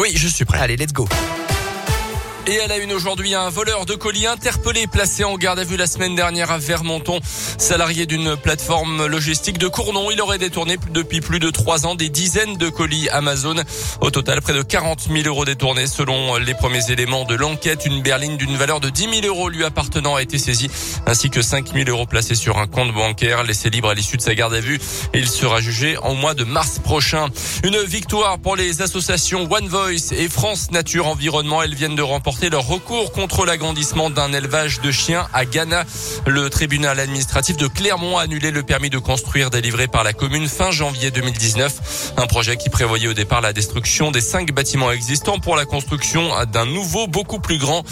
Oui, je suis prêt. Allez, let's go. Et à la une aujourd'hui, un voleur de colis interpellé, placé en garde à vue la semaine dernière à Vermonton. Salarié d'une plateforme logistique de Cournon, il aurait détourné depuis plus de trois ans des dizaines de colis Amazon. Au total, près de 40 000 euros détournés. Selon les premiers éléments de l'enquête, une berline d'une valeur de 10 000 euros lui appartenant a été saisie, ainsi que 5 000 euros placés sur un compte bancaire. Laissé libre à l'issue de sa garde à vue, il sera jugé en mois de mars prochain. Une victoire pour les associations One Voice et France Nature Environnement. Elles viennent de remporter leur recours contre l'agrandissement d'un élevage de chiens à Ghana. Le tribunal administratif de Clermont a annulé le permis de construire délivré par la commune fin janvier 2019. Un projet qui prévoyait au départ la destruction des cinq bâtiments existants pour la construction d'un nouveau beaucoup plus grand.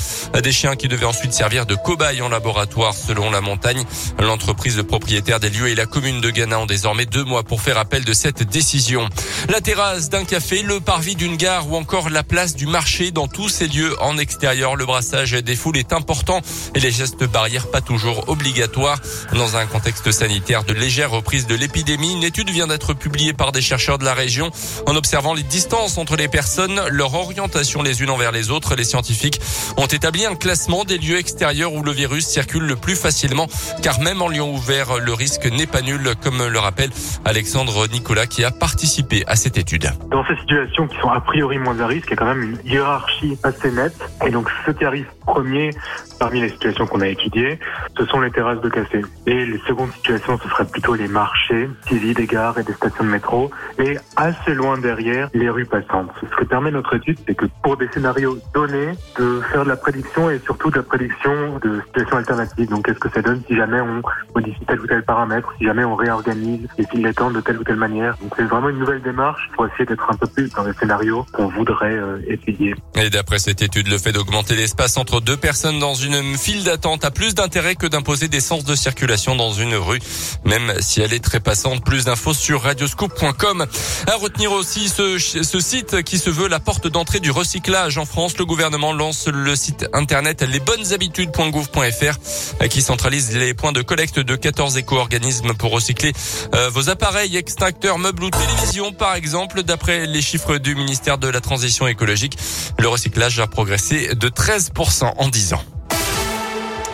Des chiens qui devaient ensuite servir de cobayes en laboratoire selon la montagne. L'entreprise de propriétaire des lieux et la commune de Ghana ont désormais deux mois pour faire appel de cette décision. La terrasse d'un café, le parvis d'une gare ou encore la place du marché dans tous ces lieux en extérieur. Le brassage des foules est important et les gestes barrières pas toujours obligatoires. Dans un contexte sanitaire de légère reprise de l'épidémie, une étude vient d'être publiée par des chercheurs de la région. En observant les distances entre les personnes, leur orientation les unes envers les autres, les scientifiques ont établi un classement des lieux extérieurs où le virus circule le plus facilement, car même en lieu ouvert, le risque n'est pas nul, comme le rappelle Alexandre Nicolas qui a participé à cette étude. Dans ces situations qui sont a priori moins à risque, il y a quand même une hiérarchie assez nette et donc ce qui arrive premier parmi les situations qu'on a étudiées, ce sont les terrasses de café. Et les secondes situations, ce seraient plutôt les marchés, suivis des gares et des stations de métro, et assez loin derrière, les rues passantes. Ce que permet notre étude, c'est que pour des scénarios donnés, de faire de la prédiction et surtout de la prédiction de situations alternatives. Donc qu'est-ce que ça donne si jamais on modifie tel ou tel paramètre, si jamais on réorganise les files d'attente de telle ou telle manière. Donc c'est vraiment une nouvelle démarche pour essayer d'être un peu plus dans les scénarios qu'on voudrait euh, étudier. Et d'après cette étude, le fait d'augmenter l'espace entre deux personnes dans une file d'attente a plus d'intérêt que d'imposer des sens de circulation dans une rue, même si elle est très passante. Plus d'infos sur radioscoop.com. À retenir aussi ce, ce site qui se veut la porte d'entrée du recyclage en France. Le gouvernement lance le site internet lesbonneshabitudes.gouv.fr qui centralise les points de collecte de 14 éco-organismes pour recycler euh, vos appareils, extracteurs, meubles ou télévisions par exemple. D'après les chiffres du ministère de la Transition écologique, le recyclage a progressé de 13% en 10 ans.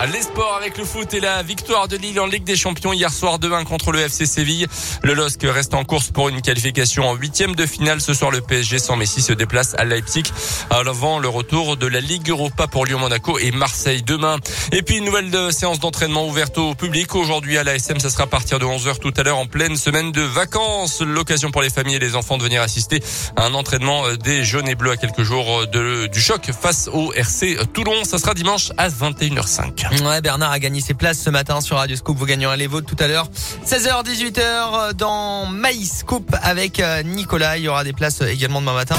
Les sports avec le foot et la victoire de Lille en Ligue des Champions hier soir 2-1 contre le FC Séville. Le LOSC reste en course pour une qualification en huitième de finale. Ce soir, le PSG sans Messi se déplace à Leipzig avant le retour de la Ligue Europa pour Lyon-Monaco et Marseille demain. Et puis une nouvelle séance d'entraînement ouverte au public. Aujourd'hui à l'ASM, ça sera à partir de 11h tout à l'heure en pleine semaine de vacances. L'occasion pour les familles et les enfants de venir assister à un entraînement des jaunes et bleus à quelques jours de, du choc face au RC Toulon. Ça sera dimanche à 21h05. Ouais, Bernard a gagné ses places ce matin sur Radio Scoop. Vous gagnerez les vôtres tout à l'heure. 16h, 18h dans Maïs Scoop avec euh, Nicolas. Il y aura des places également demain matin.